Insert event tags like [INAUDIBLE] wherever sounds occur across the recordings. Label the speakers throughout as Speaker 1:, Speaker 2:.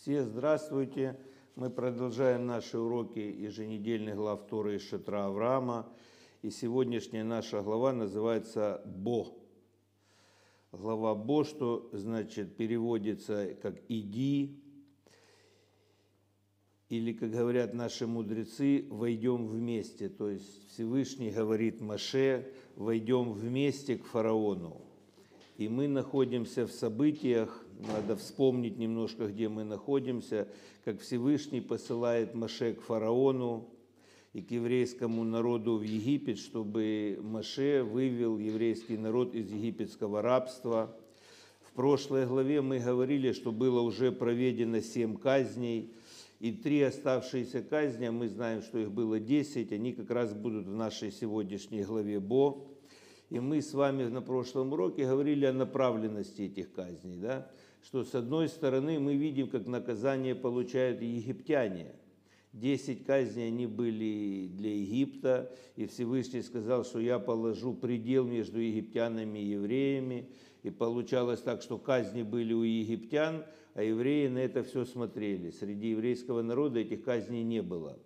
Speaker 1: Все здравствуйте. Мы продолжаем наши уроки еженедельных глав Торы из Шатра Авраама. И сегодняшняя наша глава называется «Бо». Глава «Бо», что значит переводится как «иди», или, как говорят наши мудрецы, «войдем вместе». То есть Всевышний говорит Маше, «войдем вместе к фараону». И мы находимся в событиях, надо вспомнить немножко, где мы находимся, как Всевышний посылает Маше к фараону и к еврейскому народу в Египет, чтобы Маше вывел еврейский народ из египетского рабства. В прошлой главе мы говорили, что было уже проведено семь казней, и три оставшиеся казни, а мы знаем, что их было десять, они как раз будут в нашей сегодняшней главе Бо. И мы с вами на прошлом уроке говорили о направленности этих казней, да? Что с одной стороны мы видим, как наказание получают египтяне. Десять казней они были для Египта, и Всевышний сказал, что я положу предел между египтянами и евреями. И получалось так, что казни были у египтян, а евреи на это все смотрели. Среди еврейского народа этих казней не было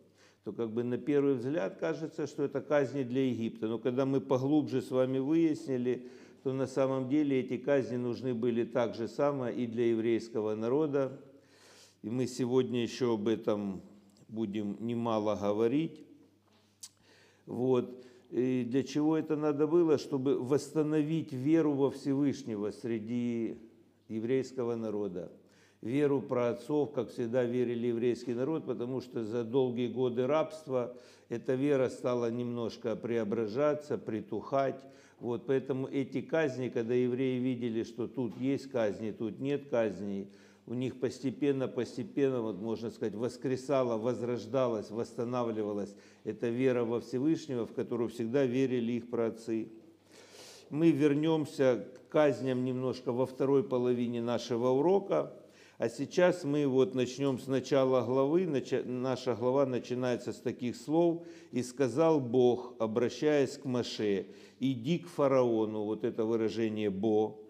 Speaker 1: то как бы на первый взгляд кажется, что это казни для Египта. Но когда мы поглубже с вами выяснили, то на самом деле эти казни нужны были так же самое и для еврейского народа. И мы сегодня еще об этом будем немало говорить. Вот. И для чего это надо было? Чтобы восстановить веру во Всевышнего среди еврейского народа веру праотцов, как всегда верили еврейский народ, потому что за долгие годы рабства эта вера стала немножко преображаться, притухать. Вот, поэтому эти казни, когда евреи видели, что тут есть казни, тут нет казней, у них постепенно, постепенно, вот можно сказать, воскресала, возрождалась, восстанавливалась эта вера во Всевышнего, в которую всегда верили их праотцы. Мы вернемся к казням немножко во второй половине нашего урока. А сейчас мы вот начнем с начала главы. Наша глава начинается с таких слов. «И сказал Бог, обращаясь к Маше, иди к фараону». Вот это выражение «бо».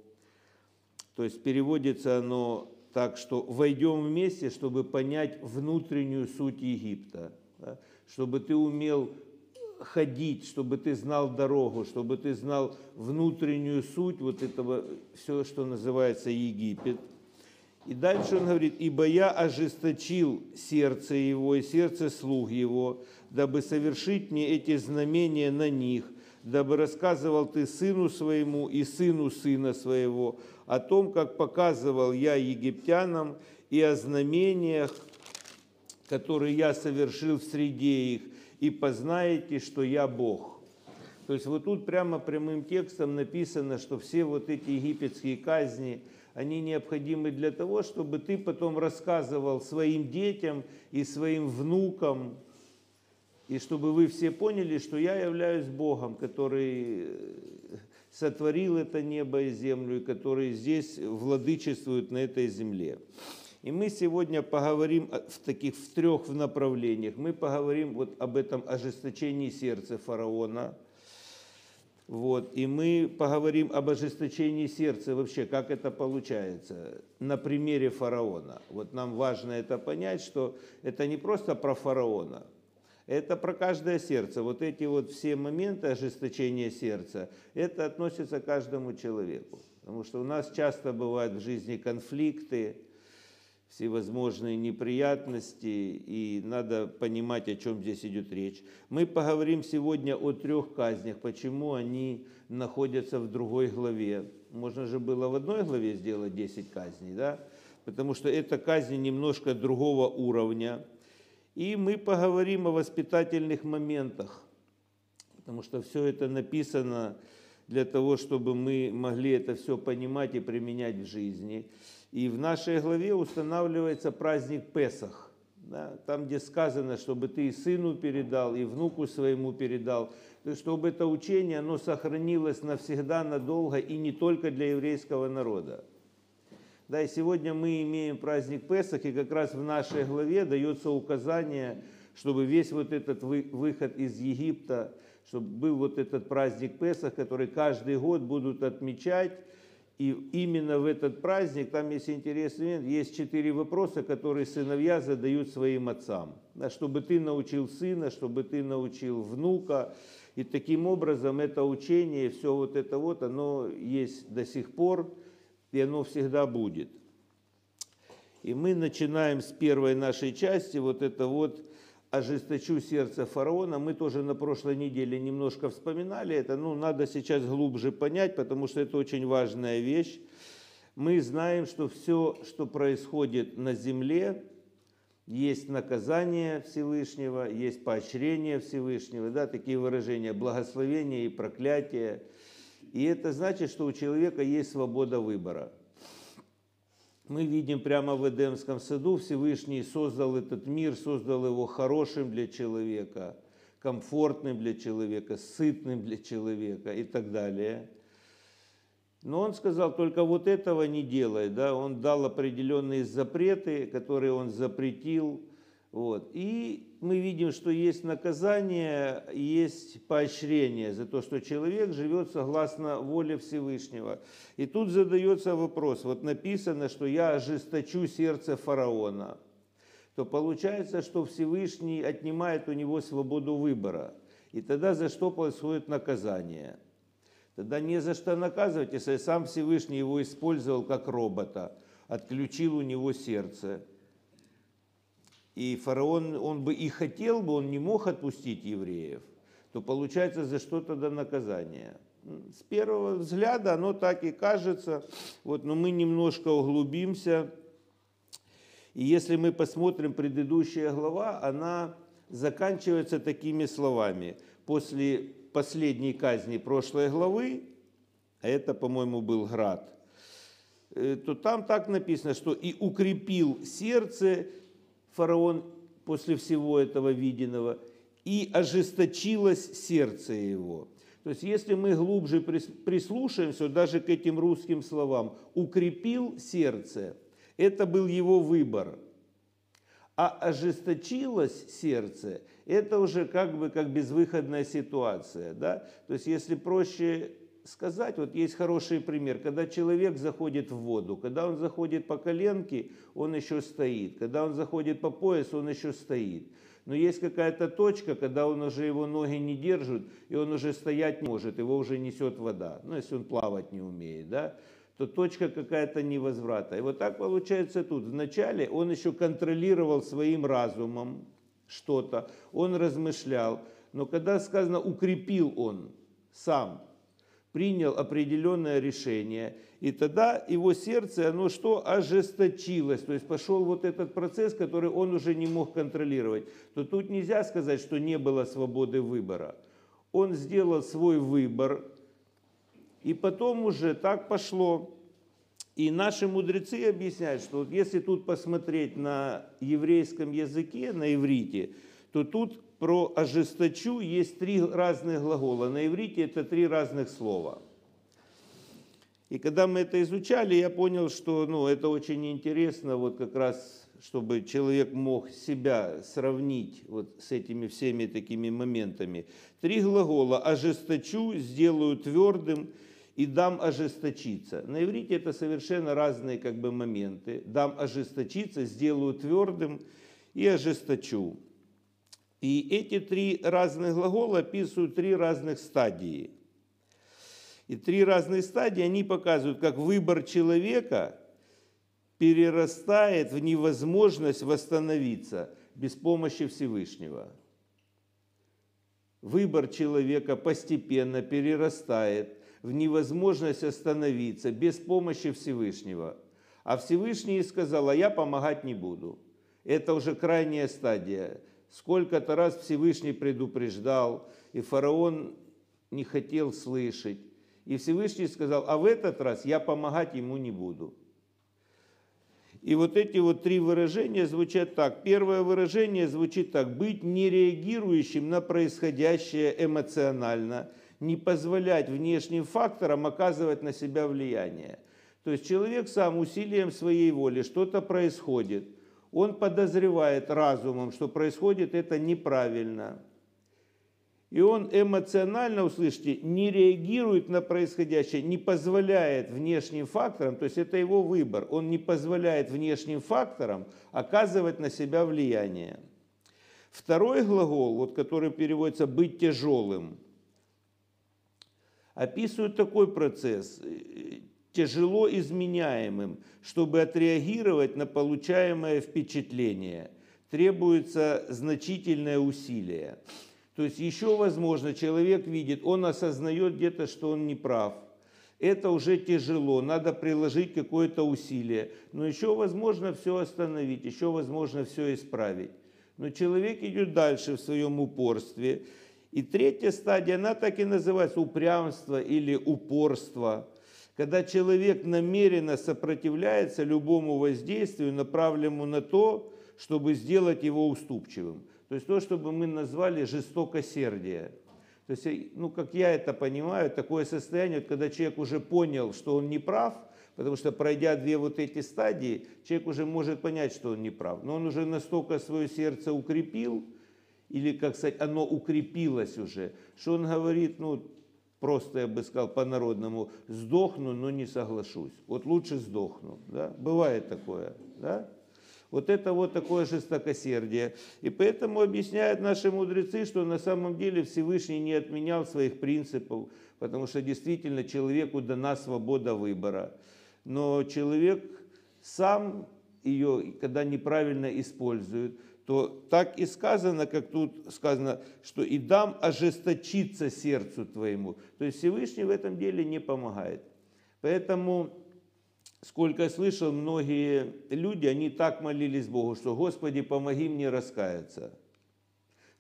Speaker 1: То есть переводится оно так, что войдем вместе, чтобы понять внутреннюю суть Египта. Да? Чтобы ты умел ходить, чтобы ты знал дорогу, чтобы ты знал внутреннюю суть вот этого, все, что называется Египет – и дальше он говорит, ибо я ожесточил сердце его и сердце слуг его, дабы совершить мне эти знамения на них, дабы рассказывал ты сыну своему и сыну сына своего о том, как показывал я египтянам и о знамениях, которые я совершил в среде их, и познаете, что я Бог. То есть вот тут прямо прямым текстом написано, что все вот эти египетские казни – они необходимы для того, чтобы ты потом рассказывал своим детям и своим внукам, и чтобы вы все поняли, что я являюсь Богом, который сотворил это небо и землю, и который здесь владычествует на этой земле. И мы сегодня поговорим в таких в трех направлениях. Мы поговорим вот об этом ожесточении сердца фараона – вот, и мы поговорим об ожесточении сердца вообще, как это получается, на примере фараона. Вот нам важно это понять, что это не просто про фараона, это про каждое сердце. Вот эти вот все моменты ожесточения сердца, это относится к каждому человеку. Потому что у нас часто бывают в жизни конфликты, всевозможные неприятности, и надо понимать, о чем здесь идет речь. Мы поговорим сегодня о трех казнях, почему они находятся в другой главе. Можно же было в одной главе сделать 10 казней, да? Потому что это казни немножко другого уровня. И мы поговорим о воспитательных моментах, потому что все это написано для того, чтобы мы могли это все понимать и применять в жизни. И в нашей главе устанавливается праздник Песах, да, там, где сказано, чтобы ты и сыну передал, и внуку своему передал, чтобы это учение, оно сохранилось навсегда, надолго, и не только для еврейского народа. Да, и сегодня мы имеем праздник Песах, и как раз в нашей главе дается указание, чтобы весь вот этот выход из Египта, чтобы был вот этот праздник Песах, который каждый год будут отмечать, И именно в этот праздник, там есть интересный момент, есть четыре вопроса, которые сыновья задают своим отцам. Чтобы ты научил сына, чтобы ты научил внука. И таким образом это учение, все вот это вот, оно есть до сих пор, и оно всегда будет. И мы начинаем с первой нашей части, вот это вот ожесточу сердце фараона. Мы тоже на прошлой неделе немножко вспоминали это. Ну, надо сейчас глубже понять, потому что это очень важная вещь. Мы знаем, что все, что происходит на земле, есть наказание Всевышнего, есть поощрение Всевышнего, да, такие выражения, благословение и проклятие. И это значит, что у человека есть свобода выбора – мы видим прямо в Эдемском саду, Всевышний создал этот мир, создал его хорошим для человека, комфортным для человека, сытным для человека и так далее. Но он сказал, только вот этого не делай. Да? Он дал определенные запреты, которые он запретил – вот. И мы видим, что есть наказание, есть поощрение за то, что человек живет согласно воле Всевышнего. И тут задается вопрос, вот написано, что я ожесточу сердце фараона, то получается, что Всевышний отнимает у него свободу выбора. И тогда за что происходит наказание? Тогда не за что наказывать, если сам Всевышний его использовал как робота, отключил у него сердце – и фараон, он бы и хотел бы, он не мог отпустить евреев, то получается за что тогда наказание? С первого взгляда оно так и кажется, вот, но мы немножко углубимся. И если мы посмотрим предыдущая глава, она заканчивается такими словами. После последней казни прошлой главы, а это, по-моему, был град, э, то там так написано, что и укрепил сердце фараон после всего этого виденного, и ожесточилось сердце его. То есть, если мы глубже прислушаемся даже к этим русским словам, укрепил сердце, это был его выбор. А ожесточилось сердце, это уже как бы как безвыходная ситуация. Да? То есть, если проще сказать, вот есть хороший пример, когда человек заходит в воду, когда он заходит по коленке, он еще стоит, когда он заходит по пояс, он еще стоит. Но есть какая-то точка, когда он уже его ноги не держит, и он уже стоять может, его уже несет вода. Ну, если он плавать не умеет, да, то точка какая-то невозврата. И вот так получается тут. Вначале он еще контролировал своим разумом что-то, он размышлял, но когда сказано «укрепил он сам», принял определенное решение, и тогда его сердце, оно что, ожесточилось, то есть пошел вот этот процесс, который он уже не мог контролировать, то тут нельзя сказать, что не было свободы выбора. Он сделал свой выбор, и потом уже так пошло. И наши мудрецы объясняют, что вот если тут посмотреть на еврейском языке, на иврите, то тут про ожесточу есть три разных глагола. На иврите это три разных слова. И когда мы это изучали, я понял, что ну, это очень интересно, вот как раз, чтобы человек мог себя сравнить вот с этими всеми такими моментами. Три глагола «ожесточу», «сделаю твердым» и «дам ожесточиться». На иврите это совершенно разные как бы моменты. «Дам ожесточиться», «сделаю твердым» и «ожесточу». И эти три разных глагола описывают три разных стадии. И три разные стадии, они показывают, как выбор человека перерастает в невозможность восстановиться без помощи Всевышнего. Выбор человека постепенно перерастает в невозможность остановиться без помощи Всевышнего. А Всевышний сказал, а я помогать не буду. Это уже крайняя стадия. Сколько-то раз Всевышний предупреждал, и фараон не хотел слышать. И Всевышний сказал, а в этот раз я помогать ему не буду. И вот эти вот три выражения звучат так. Первое выражение звучит так. Быть нереагирующим на происходящее эмоционально, не позволять внешним факторам оказывать на себя влияние. То есть человек сам усилием своей воли, что-то происходит – он подозревает разумом, что происходит это неправильно. И он эмоционально, услышите, не реагирует на происходящее, не позволяет внешним факторам, то есть это его выбор, он не позволяет внешним факторам оказывать на себя влияние. Второй глагол, вот, который переводится «быть тяжелым», описывает такой процесс, тяжело изменяемым, чтобы отреагировать на получаемое впечатление. Требуется значительное усилие. То есть еще возможно, человек видит, он осознает где-то, что он не прав. Это уже тяжело, надо приложить какое-то усилие. Но еще возможно все остановить, еще возможно все исправить. Но человек идет дальше в своем упорстве. И третья стадия, она так и называется упрямство или упорство. Когда человек намеренно сопротивляется любому воздействию, направленному на то, чтобы сделать его уступчивым. То есть то, чтобы мы назвали жестокосердие. То есть, ну, как я это понимаю, такое состояние, когда человек уже понял, что он не прав, потому что пройдя две вот эти стадии, человек уже может понять, что он не прав. Но он уже настолько свое сердце укрепил, или, как сказать, оно укрепилось уже, что он говорит, ну, просто, я бы сказал, по-народному, сдохну, но не соглашусь. Вот лучше сдохну, да? Бывает такое, да? Вот это вот такое жестокосердие. И поэтому объясняют наши мудрецы, что на самом деле Всевышний не отменял своих принципов, потому что действительно человеку дана свобода выбора. Но человек сам ее, когда неправильно использует, то так и сказано, как тут сказано, что «и дам ожесточиться сердцу твоему». То есть Всевышний в этом деле не помогает. Поэтому сколько я слышал, многие люди, они так молились Богу, что «Господи, помоги мне раскаяться».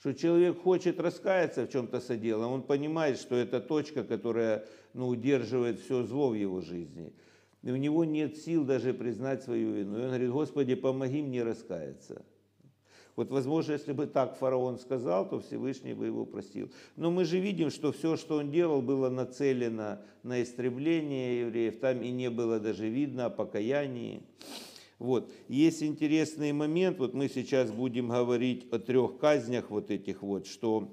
Speaker 1: Что человек хочет раскаяться в чем-то соделом, он понимает, что это точка, которая ну, удерживает все зло в его жизни. И у него нет сил даже признать свою вину. И он говорит, Господи, помоги мне раскаяться. Вот, возможно, если бы так фараон сказал, то Всевышний бы его простил. Но мы же видим, что все, что он делал, было нацелено на истребление евреев. Там и не было даже видно о покаянии. Вот. Есть интересный момент, вот мы сейчас будем говорить о трех казнях вот этих вот, что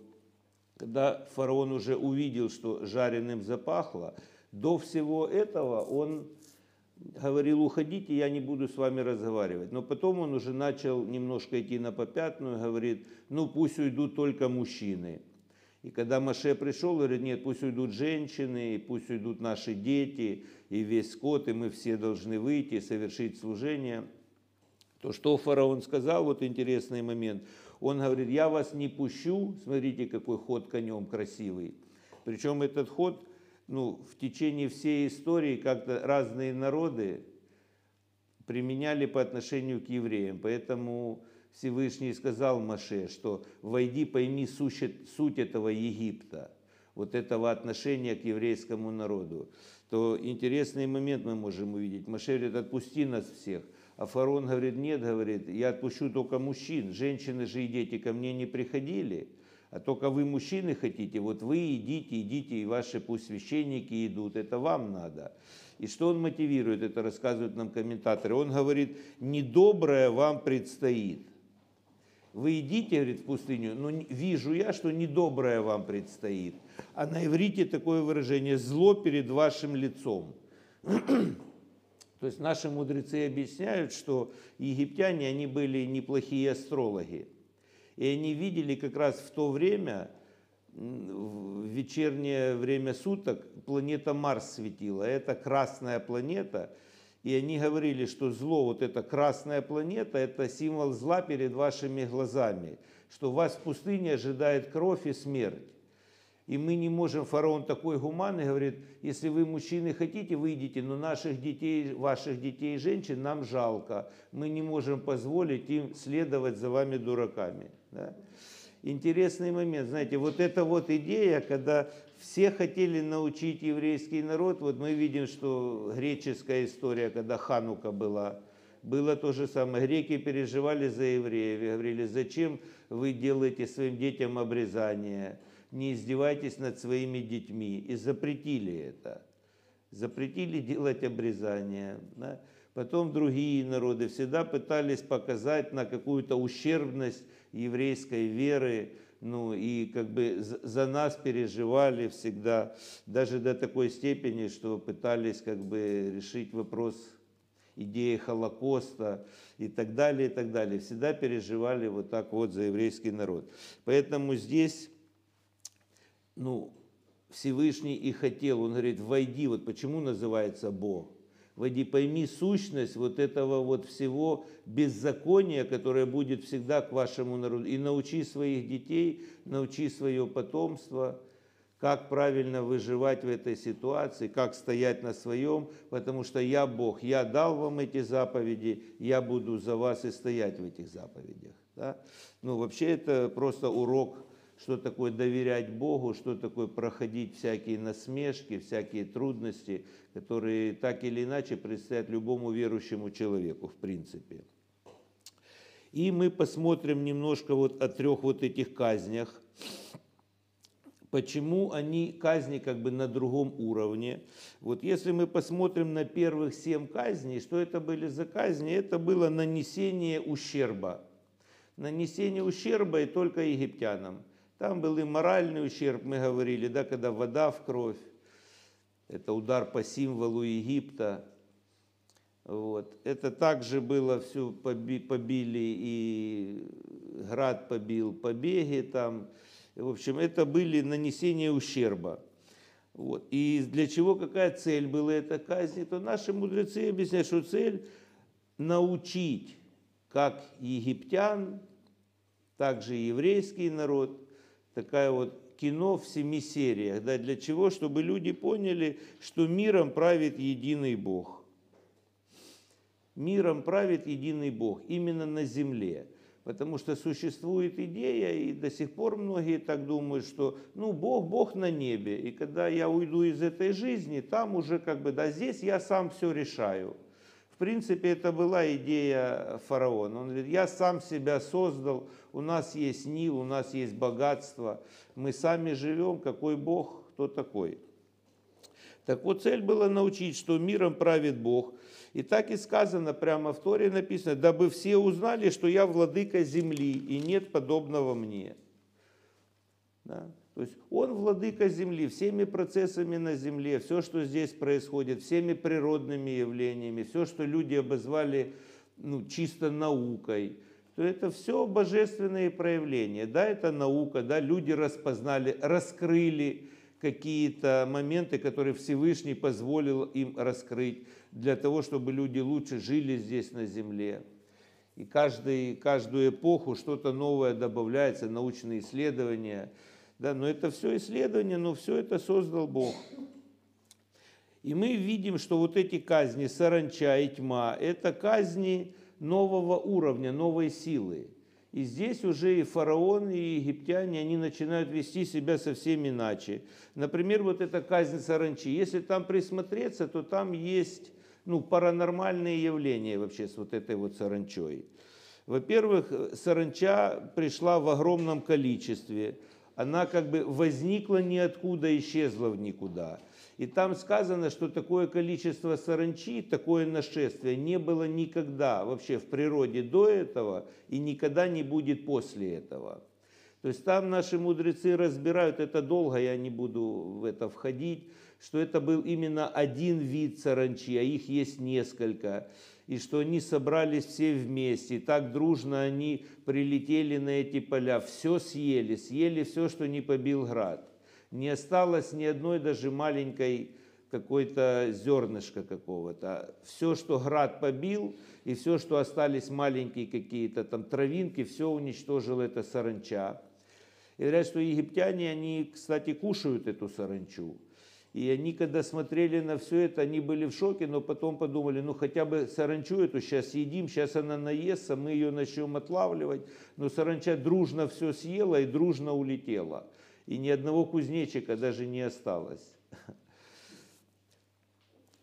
Speaker 1: когда фараон уже увидел, что жареным запахло, до всего этого он говорил, уходите, я не буду с вами разговаривать. Но потом он уже начал немножко идти на попятную, говорит, ну пусть уйдут только мужчины. И когда Маше пришел, говорит, нет, пусть уйдут женщины, пусть уйдут наши дети, и весь скот, и мы все должны выйти совершить служение. То, что фараон сказал, вот интересный момент, он говорит, я вас не пущу, смотрите, какой ход конем красивый. Причем этот ход ну, в течение всей истории как-то разные народы применяли по отношению к евреям. Поэтому Всевышний сказал Маше, что «войди, пойми суть, суть этого Египта» вот этого отношения к еврейскому народу, то интересный момент мы можем увидеть. Маше говорит, отпусти нас всех. А фараон говорит, нет, говорит, я отпущу только мужчин, женщины же и дети ко мне не приходили а только вы, мужчины, хотите, вот вы идите, идите, и ваши пусть священники идут, это вам надо. И что он мотивирует, это рассказывают нам комментаторы. Он говорит, недоброе вам предстоит. Вы идите, говорит, в пустыню, но вижу я, что недоброе вам предстоит. А на иврите такое выражение «зло перед вашим лицом». [CLEARS THROAT] То есть наши мудрецы объясняют, что египтяне, они были неплохие астрологи. И они видели как раз в то время, в вечернее время суток, планета Марс светила. Это красная планета. И они говорили, что зло, вот эта красная планета, это символ зла перед вашими глазами. Что вас в пустыне ожидает кровь и смерть. И мы не можем, фараон такой гуманный, говорит, если вы, мужчины, хотите, выйдите, но наших детей, ваших детей и женщин нам жалко. Мы не можем позволить им следовать за вами дураками. Да? Интересный момент, знаете, вот эта вот идея, когда все хотели научить еврейский народ, вот мы видим, что греческая история, когда Ханука была, было то же самое. Греки переживали за евреев и говорили, зачем вы делаете своим детям обрезание, не издевайтесь над своими детьми. И запретили это. Запретили делать обрезание. Да? Потом другие народы всегда пытались показать на какую-то ущербность еврейской веры, ну и как бы за нас переживали всегда, даже до такой степени, что пытались как бы решить вопрос идеи Холокоста и так далее, и так далее. Всегда переживали вот так вот за еврейский народ. Поэтому здесь, ну, Всевышний и хотел, он говорит, войди, вот почему называется Бог? Войди, пойми сущность вот этого вот всего беззакония, которое будет всегда к вашему народу. И научи своих детей, научи свое потомство, как правильно выживать в этой ситуации, как стоять на своем, потому что я Бог, я дал вам эти заповеди, я буду за вас и стоять в этих заповедях. Да? Ну, вообще это просто урок что такое доверять Богу, что такое проходить всякие насмешки, всякие трудности, которые так или иначе предстоят любому верующему человеку, в принципе. И мы посмотрим немножко вот о трех вот этих казнях. Почему они казни как бы на другом уровне? Вот если мы посмотрим на первых семь казней, что это были за казни? Это было нанесение ущерба. Нанесение ущерба и только египтянам. Там был и моральный ущерб, мы говорили, да, когда вода в кровь. Это удар по символу Египта. Вот. Это также было, все побили, и град побил побеги там. В общем, это были нанесения ущерба. Вот. И для чего, какая цель была эта казни, то наши мудрецы объясняют, что цель научить как египтян, так же и еврейский народ такая вот кино в семи сериях. Да, для чего? Чтобы люди поняли, что миром правит единый Бог. Миром правит единый Бог именно на земле. Потому что существует идея, и до сих пор многие так думают, что ну, Бог, Бог на небе. И когда я уйду из этой жизни, там уже как бы, да, здесь я сам все решаю принципе, это была идея фараона. Он говорит, я сам себя создал, у нас есть Нил, у нас есть богатство, мы сами живем, какой Бог, кто такой. Так вот, цель была научить, что миром правит Бог. И так и сказано, прямо в Торе написано, дабы все узнали, что я владыка земли, и нет подобного мне. Да? То есть он владыка Земли, всеми процессами на Земле, все, что здесь происходит, всеми природными явлениями, все, что люди обозвали ну, чисто наукой, то это все божественные проявления. Да, это наука, да, люди распознали, раскрыли какие-то моменты, которые Всевышний позволил им раскрыть для того, чтобы люди лучше жили здесь на земле. И каждый, каждую эпоху что-то новое добавляется, научные исследования – да, но это все исследование, но все это создал Бог. И мы видим, что вот эти казни, саранча и тьма, это казни нового уровня, новой силы. И здесь уже и фараон, и египтяне, они начинают вести себя совсем иначе. Например, вот эта казнь саранчи. Если там присмотреться, то там есть ну, паранормальные явления вообще с вот этой вот саранчой. Во-первых, саранча пришла в огромном количестве она как бы возникла ниоткуда, исчезла в никуда. И там сказано, что такое количество саранчи, такое нашествие не было никогда вообще в природе до этого и никогда не будет после этого. То есть там наши мудрецы разбирают, это долго, я не буду в это входить, что это был именно один вид саранчи, а их есть несколько и что они собрались все вместе, и так дружно они прилетели на эти поля, все съели, съели все, что не побил град. Не осталось ни одной даже маленькой какой-то зернышка какого-то. Все, что град побил, и все, что остались маленькие какие-то там травинки, все уничтожил это саранча. И говорят, что египтяне, они, кстати, кушают эту саранчу. И они, когда смотрели на все это, они были в шоке, но потом подумали, ну хотя бы саранчу эту сейчас едим, сейчас она наестся, мы ее начнем отлавливать. Но саранча дружно все съела и дружно улетела. И ни одного кузнечика даже не осталось. [LAUGHS]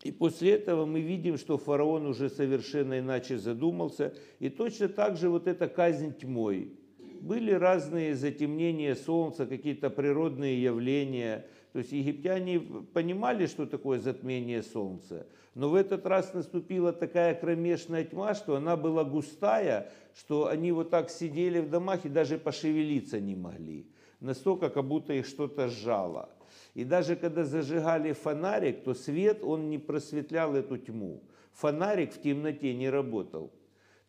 Speaker 1: И после этого мы видим, что фараон уже совершенно иначе задумался. И точно так же вот эта казнь тьмой. Были разные затемнения солнца, какие-то природные явления – то есть египтяне понимали, что такое затмение солнца, но в этот раз наступила такая кромешная тьма, что она была густая, что они вот так сидели в домах и даже пошевелиться не могли. настолько, как будто их что-то сжало. И даже когда зажигали фонарик, то свет, он не просветлял эту тьму. Фонарик в темноте не работал.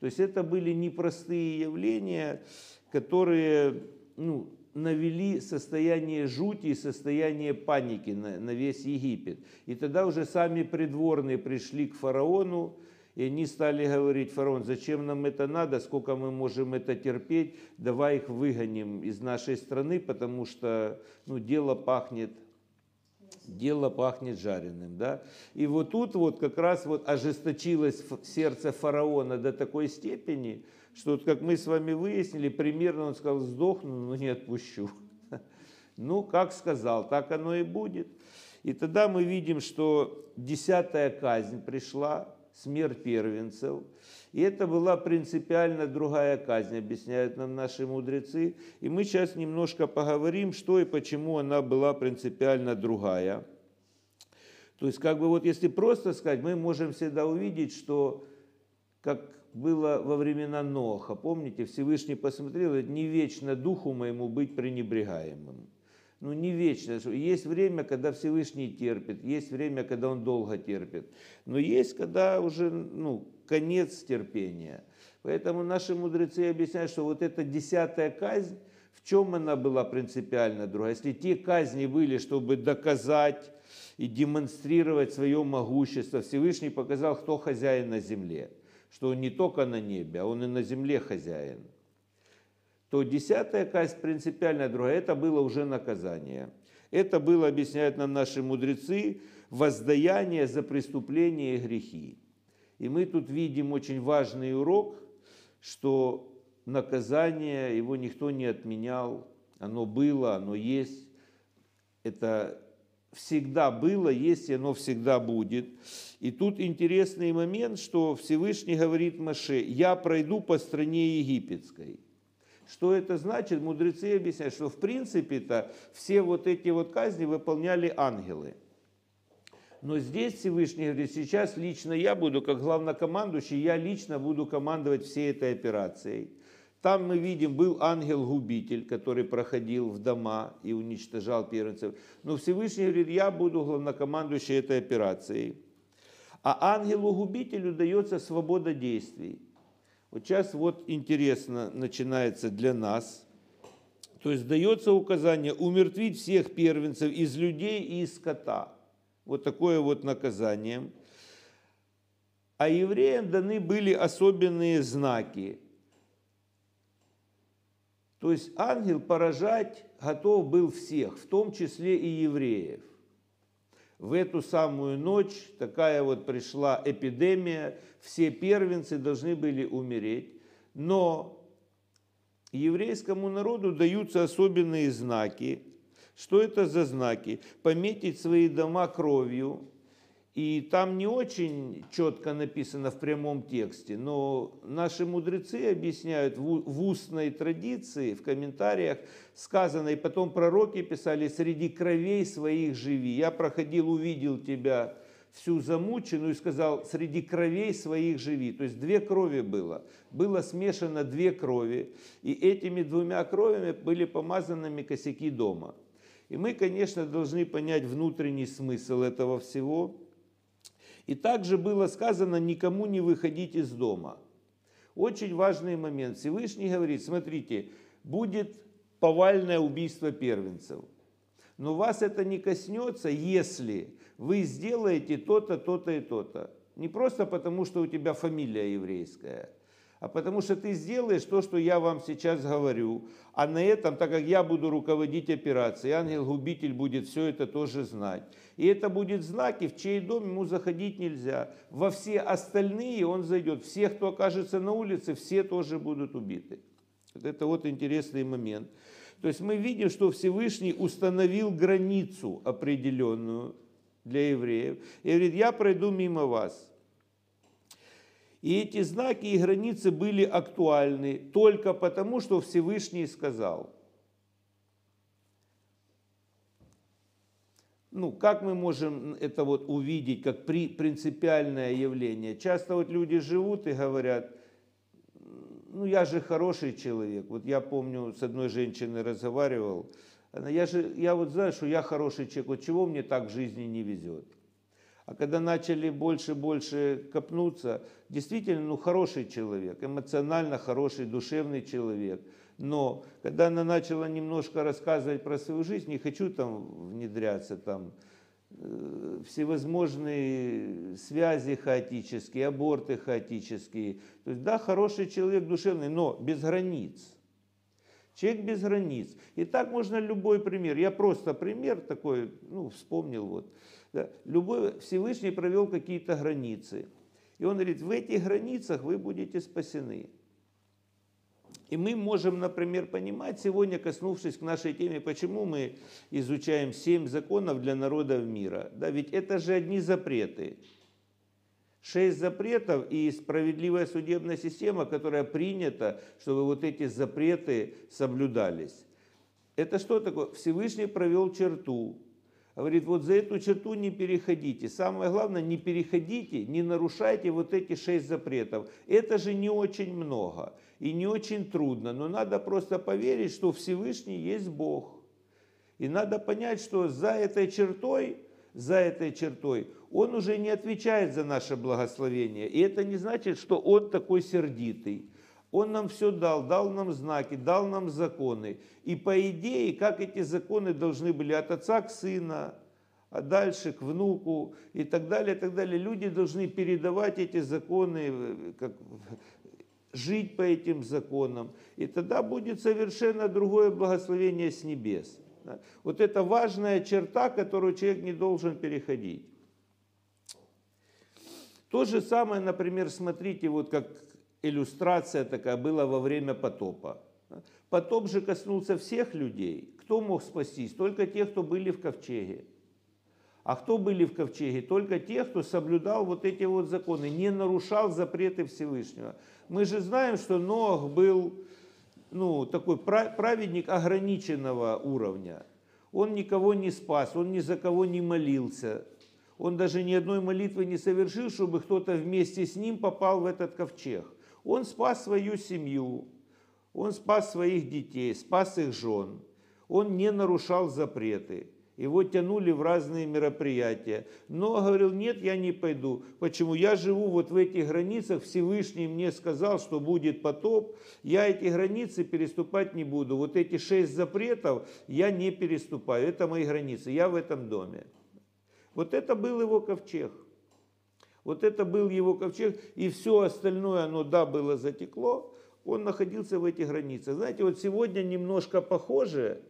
Speaker 1: То есть это были непростые явления, которые ну, навели состояние жути и состояние паники на, на весь Египет. И тогда уже сами придворные пришли к фараону, и они стали говорить, фараон, зачем нам это надо, сколько мы можем это терпеть, давай их выгоним из нашей страны, потому что ну, дело пахнет дело пахнет жареным. Да? И вот тут вот как раз вот ожесточилось сердце фараона до такой степени, что вот как мы с вами выяснили, примерно он сказал, сдохну, но не отпущу. [LAUGHS] Ну, как сказал, так оно и будет. И тогда мы видим, что десятая казнь пришла, смерть первенцев. И это была принципиально другая казнь, объясняют нам наши мудрецы. И мы сейчас немножко поговорим, что и почему она была принципиально другая. То есть, как бы вот если просто сказать, мы можем всегда увидеть, что как было во времена Ноха, помните, Всевышний посмотрел, не вечно духу моему быть пренебрегаемым ну, не вечно. Есть время, когда Всевышний терпит, есть время, когда он долго терпит. Но есть, когда уже ну, конец терпения. Поэтому наши мудрецы объясняют, что вот эта десятая казнь, в чем она была принципиально другая? Если те казни были, чтобы доказать и демонстрировать свое могущество, Всевышний показал, кто хозяин на земле. Что он не только на небе, а он и на земле хозяин то десятая казнь принципиально другая. Это было уже наказание. Это было, объясняют нам наши мудрецы, воздаяние за преступления и грехи. И мы тут видим очень важный урок, что наказание, его никто не отменял, оно было, оно есть. Это всегда было, есть и оно всегда будет. И тут интересный момент, что Всевышний говорит Маше, я пройду по стране египетской. Что это значит? Мудрецы объясняют, что в принципе-то все вот эти вот казни выполняли ангелы. Но здесь Всевышний говорит, сейчас лично я буду, как главнокомандующий, я лично буду командовать всей этой операцией. Там мы видим, был ангел-губитель, который проходил в дома и уничтожал первенцев. Но Всевышний говорит, я буду главнокомандующий этой операцией. А ангелу-губителю дается свобода действий. Вот сейчас вот интересно начинается для нас. То есть дается указание умертвить всех первенцев из людей и из скота. Вот такое вот наказание. А евреям даны были особенные знаки. То есть ангел поражать готов был всех, в том числе и евреев в эту самую ночь такая вот пришла эпидемия, все первенцы должны были умереть, но еврейскому народу даются особенные знаки. Что это за знаки? Пометить свои дома кровью, и там не очень четко написано в прямом тексте, но наши мудрецы объясняют в устной традиции, в комментариях сказано, и потом пророки писали, среди кровей своих живи. Я проходил, увидел тебя всю замученную и сказал, среди кровей своих живи. То есть две крови было. Было смешано две крови, и этими двумя кровями были помазанными косяки дома. И мы, конечно, должны понять внутренний смысл этого всего – и также было сказано, никому не выходить из дома. Очень важный момент. Всевышний говорит, смотрите, будет повальное убийство первенцев. Но вас это не коснется, если вы сделаете то-то, то-то и то-то. Не просто потому, что у тебя фамилия еврейская – а потому что ты сделаешь то, что я вам сейчас говорю. А на этом, так как я буду руководить операцией, ангел-губитель будет все это тоже знать. И это будет знаки, в чей дом ему заходить нельзя. Во все остальные он зайдет. Все, кто окажется на улице, все тоже будут убиты. Вот это вот интересный момент. То есть мы видим, что Всевышний установил границу определенную для евреев. И говорит, я пройду мимо вас. И эти знаки и границы были актуальны только потому, что Всевышний сказал. Ну, как мы можем это вот увидеть как при, принципиальное явление? Часто вот люди живут и говорят, ну я же хороший человек. Вот я помню, с одной женщиной разговаривал, она, я же, я вот знаю, что я хороший человек, вот чего мне так в жизни не везет. А когда начали больше и больше копнуться, действительно, ну, хороший человек, эмоционально хороший, душевный человек. Но когда она начала немножко рассказывать про свою жизнь, не хочу там внедряться, там, э, всевозможные связи хаотические, аборты хаотические. То есть, да, хороший человек душевный, но без границ. Человек без границ. И так можно любой пример. Я просто пример такой, ну, вспомнил вот. Да, любой Всевышний провел какие-то границы. И он говорит, в этих границах вы будете спасены. И мы можем, например, понимать сегодня, коснувшись к нашей теме, почему мы изучаем семь законов для народов мира. Да, ведь это же одни запреты. Шесть запретов и справедливая судебная система, которая принята, чтобы вот эти запреты соблюдались. Это что такое? Всевышний провел черту, Говорит, вот за эту черту не переходите. Самое главное, не переходите, не нарушайте вот эти шесть запретов. Это же не очень много и не очень трудно, но надо просто поверить, что Всевышний есть Бог. И надо понять, что за этой чертой, за этой чертой, Он уже не отвечает за наше благословение. И это не значит, что Он такой сердитый. Он нам все дал, дал нам знаки, дал нам законы. И по идее, как эти законы должны были от отца к сына, а дальше к внуку и так далее, и так далее. Люди должны передавать эти законы, как, жить по этим законам. И тогда будет совершенно другое благословение с небес. Вот это важная черта, которую человек не должен переходить. То же самое, например, смотрите, вот как иллюстрация такая была во время потопа. Потоп же коснулся всех людей. Кто мог спастись? Только те, кто были в ковчеге. А кто были в ковчеге? Только те, кто соблюдал вот эти вот законы, не нарушал запреты Всевышнего. Мы же знаем, что Ноах был ну, такой праведник ограниченного уровня. Он никого не спас, он ни за кого не молился. Он даже ни одной молитвы не совершил, чтобы кто-то вместе с ним попал в этот ковчег. Он спас свою семью, он спас своих детей, спас их жен. Он не нарушал запреты. Его тянули в разные мероприятия. Но говорил, нет, я не пойду. Почему? Я живу вот в этих границах, Всевышний мне сказал, что будет потоп. Я эти границы переступать не буду. Вот эти шесть запретов я не переступаю. Это мои границы. Я в этом доме. Вот это был его ковчег. Вот это был его ковчег, и все остальное, оно, да, было затекло, он находился в этих границах. Знаете, вот сегодня немножко похоже,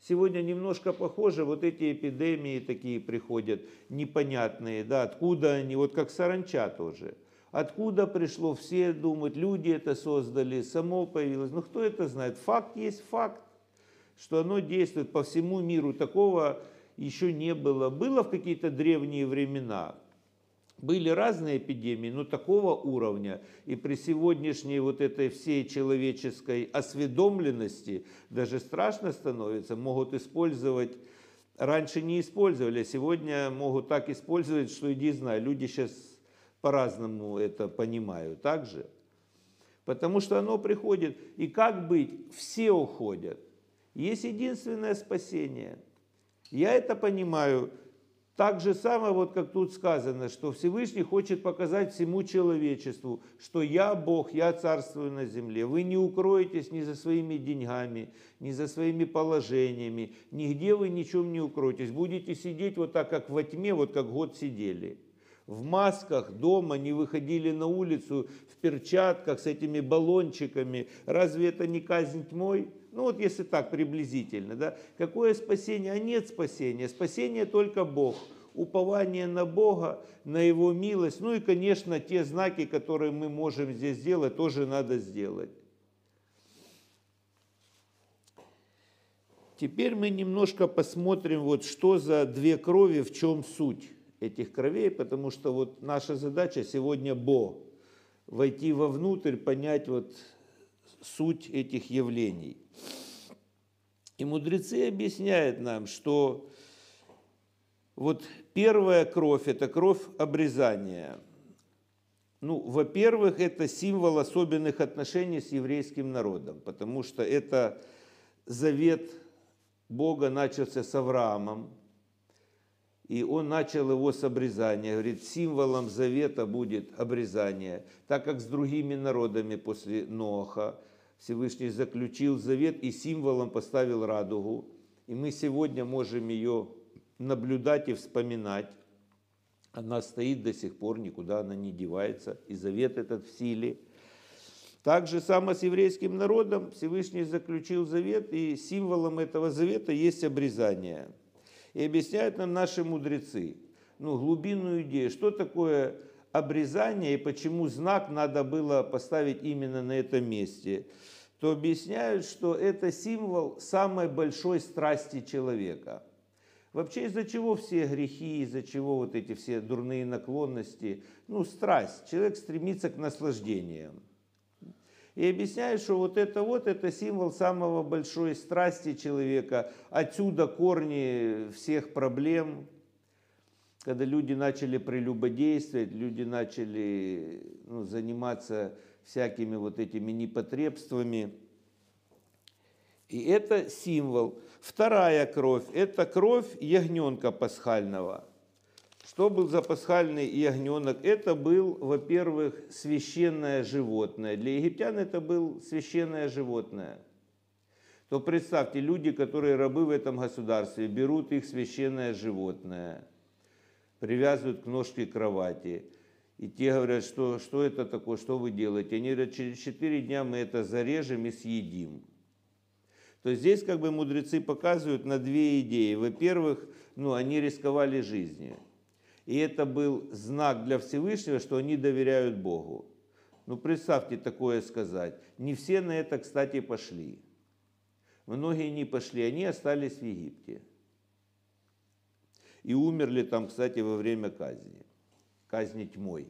Speaker 1: сегодня немножко похоже, вот эти эпидемии такие приходят, непонятные, да, откуда они, вот как саранча тоже. Откуда пришло, все думают, люди это создали, само появилось. Ну кто это знает? Факт есть факт, что оно действует по всему миру. Такого еще не было. Было в какие-то древние времена, были разные эпидемии, но такого уровня и при сегодняшней вот этой всей человеческой осведомленности даже страшно становится, могут использовать, раньше не использовали, а сегодня могут так использовать, что иди знай, люди сейчас по-разному это понимают также. Потому что оно приходит, и как быть, все уходят. Есть единственное спасение. Я это понимаю, так же самое, вот как тут сказано, что Всевышний хочет показать всему человечеству, что я Бог, я царствую на земле. Вы не укроетесь ни за своими деньгами, ни за своими положениями, нигде вы ничем не укроетесь. Будете сидеть вот так, как во тьме, вот как год сидели. В масках дома не выходили на улицу, в перчатках с этими баллончиками. Разве это не казнь тьмой? Ну вот если так приблизительно, да, какое спасение? А нет спасения. Спасение только Бог. Упование на Бога, на Его милость. Ну и, конечно, те знаки, которые мы можем здесь сделать, тоже надо сделать. Теперь мы немножко посмотрим, вот что за две крови, в чем суть этих кровей, потому что вот наша задача сегодня Бо, войти вовнутрь, понять вот суть этих явлений. И мудрецы объясняют нам, что вот первая кровь – это кровь обрезания. Ну, во-первых, это символ особенных отношений с еврейским народом, потому что это завет Бога начался с Авраамом, и он начал его с обрезания. Говорит, символом завета будет обрезание. Так как с другими народами после Ноха Всевышний заключил завет и символом поставил радугу. И мы сегодня можем ее наблюдать и вспоминать. Она стоит до сих пор, никуда она не девается, и завет этот в силе. Так же само с еврейским народом Всевышний заключил завет, и символом этого завета есть обрезание. И объясняют нам наши мудрецы, ну, глубинную идею, что такое обрезание и почему знак надо было поставить именно на этом месте, то объясняют, что это символ самой большой страсти человека – Вообще из-за чего все грехи, из-за чего вот эти все дурные наклонности? Ну, страсть. Человек стремится к наслаждениям. И объясняет, что вот это вот, это символ самого большой страсти человека. Отсюда корни всех проблем. Когда люди начали прелюбодействовать, люди начали ну, заниматься всякими вот этими непотребствами. И это символ. Вторая кровь – это кровь ягненка пасхального. Что был за пасхальный ягненок? Это был, во-первых, священное животное. Для египтян это был священное животное. То представьте, люди, которые рабы в этом государстве, берут их священное животное, привязывают к ножке кровати. И те говорят, что, что это такое, что вы делаете? Они говорят, через четыре дня мы это зарежем и съедим. То есть здесь как бы мудрецы показывают на две идеи. Во-первых, ну, они рисковали жизнью. И это был знак для Всевышнего, что они доверяют Богу. Ну, представьте такое сказать. Не все на это, кстати, пошли. Многие не пошли, они остались в Египте. И умерли там, кстати, во время казни. Казни тьмой.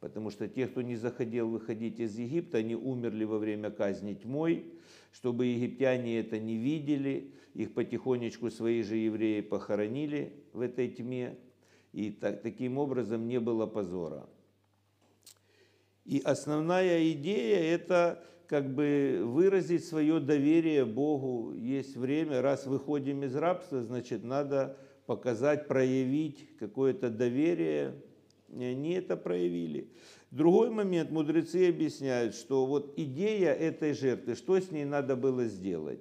Speaker 1: Потому что те, кто не захотел выходить из Египта, они умерли во время казни тьмой, чтобы египтяне это не видели, их потихонечку свои же евреи похоронили в этой тьме, и так, таким образом не было позора. И основная идея – это как бы выразить свое доверие Богу. Есть время, раз выходим из рабства, значит, надо показать, проявить какое-то доверие. И они это проявили. Другой момент, мудрецы объясняют, что вот идея этой жертвы, что с ней надо было сделать.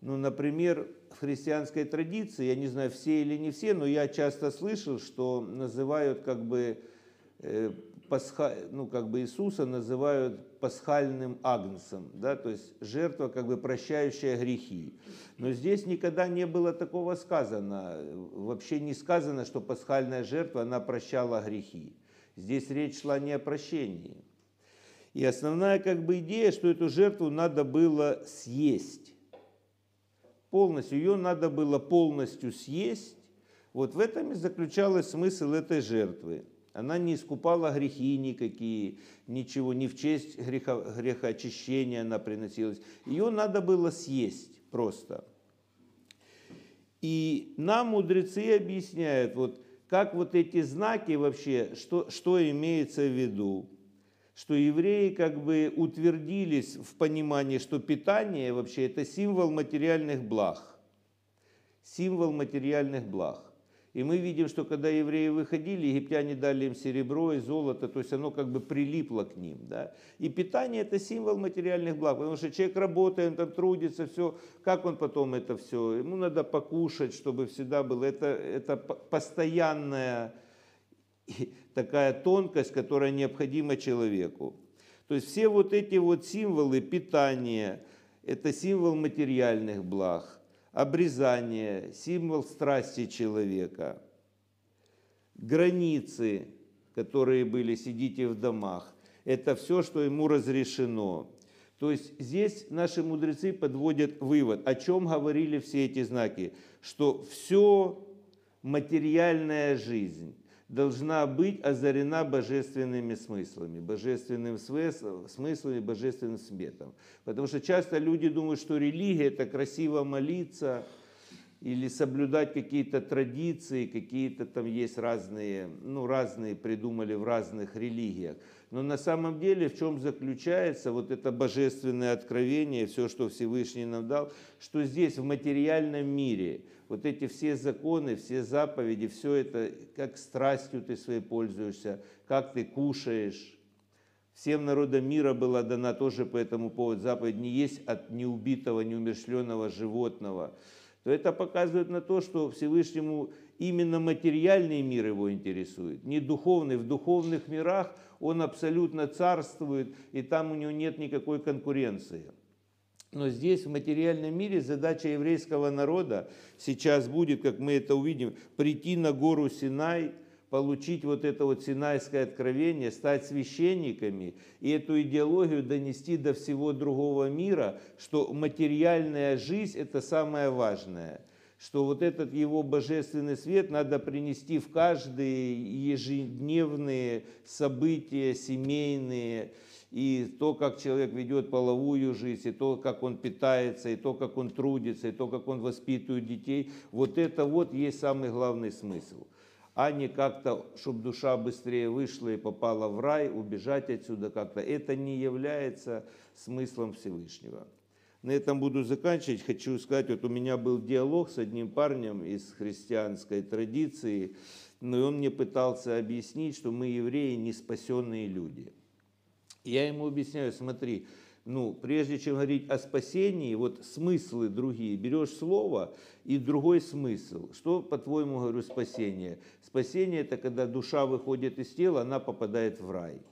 Speaker 1: Ну, например, в христианской традиции, я не знаю, все или не все, но я часто слышал, что называют как бы, э, пасха, ну, как бы Иисуса называют пасхальным агнцем, да, то есть жертва, как бы прощающая грехи. Но здесь никогда не было такого сказано, вообще не сказано, что пасхальная жертва, она прощала грехи. Здесь речь шла не о прощении. И основная как бы идея, что эту жертву надо было съесть. Полностью, ее надо было полностью съесть. Вот в этом и заключалась смысл этой жертвы. Она не искупала грехи никакие, ничего, не в честь греха, грехоочищения она приносилась. Ее надо было съесть просто. И нам мудрецы объясняют, вот как вот эти знаки вообще, что, что имеется в виду? Что евреи как бы утвердились в понимании, что питание вообще это символ материальных благ. Символ материальных благ. И мы видим, что когда евреи выходили, египтяне дали им серебро и золото, то есть оно как бы прилипло к ним. Да? И питание это символ материальных благ, потому что человек работает, он там трудится, все, как он потом это все, ему надо покушать, чтобы всегда было. Это, это постоянная такая тонкость, которая необходима человеку. То есть все вот эти вот символы питания, это символ материальных благ обрезание, символ страсти человека, границы, которые были, сидите в домах, это все, что ему разрешено. То есть здесь наши мудрецы подводят вывод, о чем говорили все эти знаки, что все материальная жизнь, должна быть озарена божественными смыслами, божественным смыслами, божественным светом. Потому что часто люди думают, что религия – это красиво молиться, или соблюдать какие-то традиции, какие-то там есть разные, ну разные придумали в разных религиях. Но на самом деле в чем заключается вот это божественное откровение, все, что Всевышний нам дал, что здесь в материальном мире вот эти все законы, все заповеди, все это, как страстью ты своей пользуешься, как ты кушаешь. Всем народам мира была дана тоже по этому поводу заповедь не есть от неубитого, неумершленного животного то это показывает на то, что Всевышнему именно материальный мир его интересует, не духовный. В духовных мирах он абсолютно царствует, и там у него нет никакой конкуренции. Но здесь, в материальном мире, задача еврейского народа сейчас будет, как мы это увидим, прийти на гору Синай – получить вот это вот синайское откровение, стать священниками и эту идеологию донести до всего другого мира, что материальная жизнь – это самое важное, что вот этот его божественный свет надо принести в каждые ежедневные события семейные, и то, как человек ведет половую жизнь, и то, как он питается, и то, как он трудится, и то, как он воспитывает детей, вот это вот есть самый главный смысл – а не как-то, чтобы душа быстрее вышла и попала в рай, убежать отсюда как-то. Это не является смыслом Всевышнего. На этом буду заканчивать. Хочу сказать, вот у меня был диалог с одним парнем из христианской традиции, но он мне пытался объяснить, что мы евреи не спасенные люди. Я ему объясняю, смотри, ну, прежде чем говорить о спасении, вот смыслы другие, берешь слово и другой смысл. Что, по-твоему, говорю, спасение? Спасение – это когда душа выходит из тела, она попадает в рай.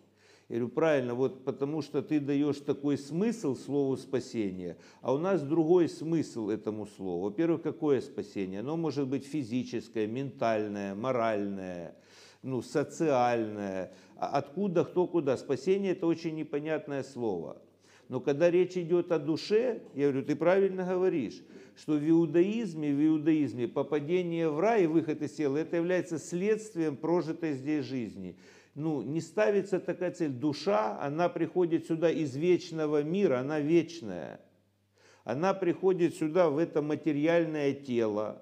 Speaker 1: Я говорю, правильно, вот потому что ты даешь такой смысл слову спасения, а у нас другой смысл этому слову. Во-первых, какое спасение? Оно может быть физическое, ментальное, моральное, ну, социальное. А откуда, кто, куда? Спасение – это очень непонятное слово. Но когда речь идет о душе, я говорю, ты правильно говоришь, что в иудаизме, в иудаизме попадение в рай и выход из тела, это является следствием прожитой здесь жизни. Ну, не ставится такая цель. Душа, она приходит сюда из вечного мира, она вечная. Она приходит сюда, в это материальное тело.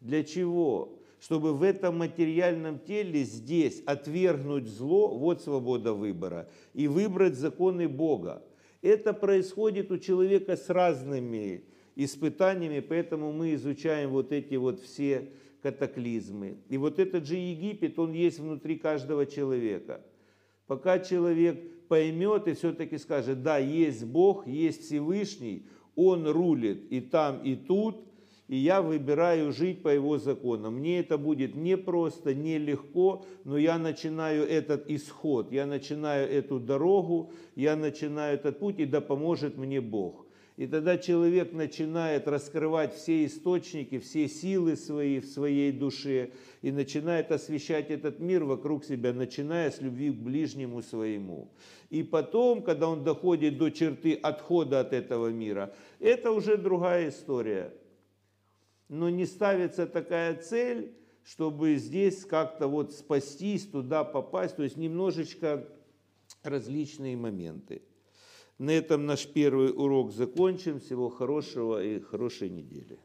Speaker 1: Для чего? Чтобы в этом материальном теле здесь отвергнуть зло, вот свобода выбора, и выбрать законы Бога. Это происходит у человека с разными испытаниями, поэтому мы изучаем вот эти вот все катаклизмы. И вот этот же Египет, он есть внутри каждого человека. Пока человек поймет и все-таки скажет, да, есть Бог, есть Всевышний, Он рулит и там, и тут, и я выбираю жить по его законам. Мне это будет не просто, не легко, но я начинаю этот исход, я начинаю эту дорогу, я начинаю этот путь, и да поможет мне Бог. И тогда человек начинает раскрывать все источники, все силы свои в своей душе и начинает освещать этот мир вокруг себя, начиная с любви к ближнему своему. И потом, когда он доходит до черты отхода от этого мира, это уже другая история но не ставится такая цель, чтобы здесь как-то вот спастись, туда попасть, то есть немножечко различные моменты. На этом наш первый урок закончим. Всего хорошего и хорошей недели.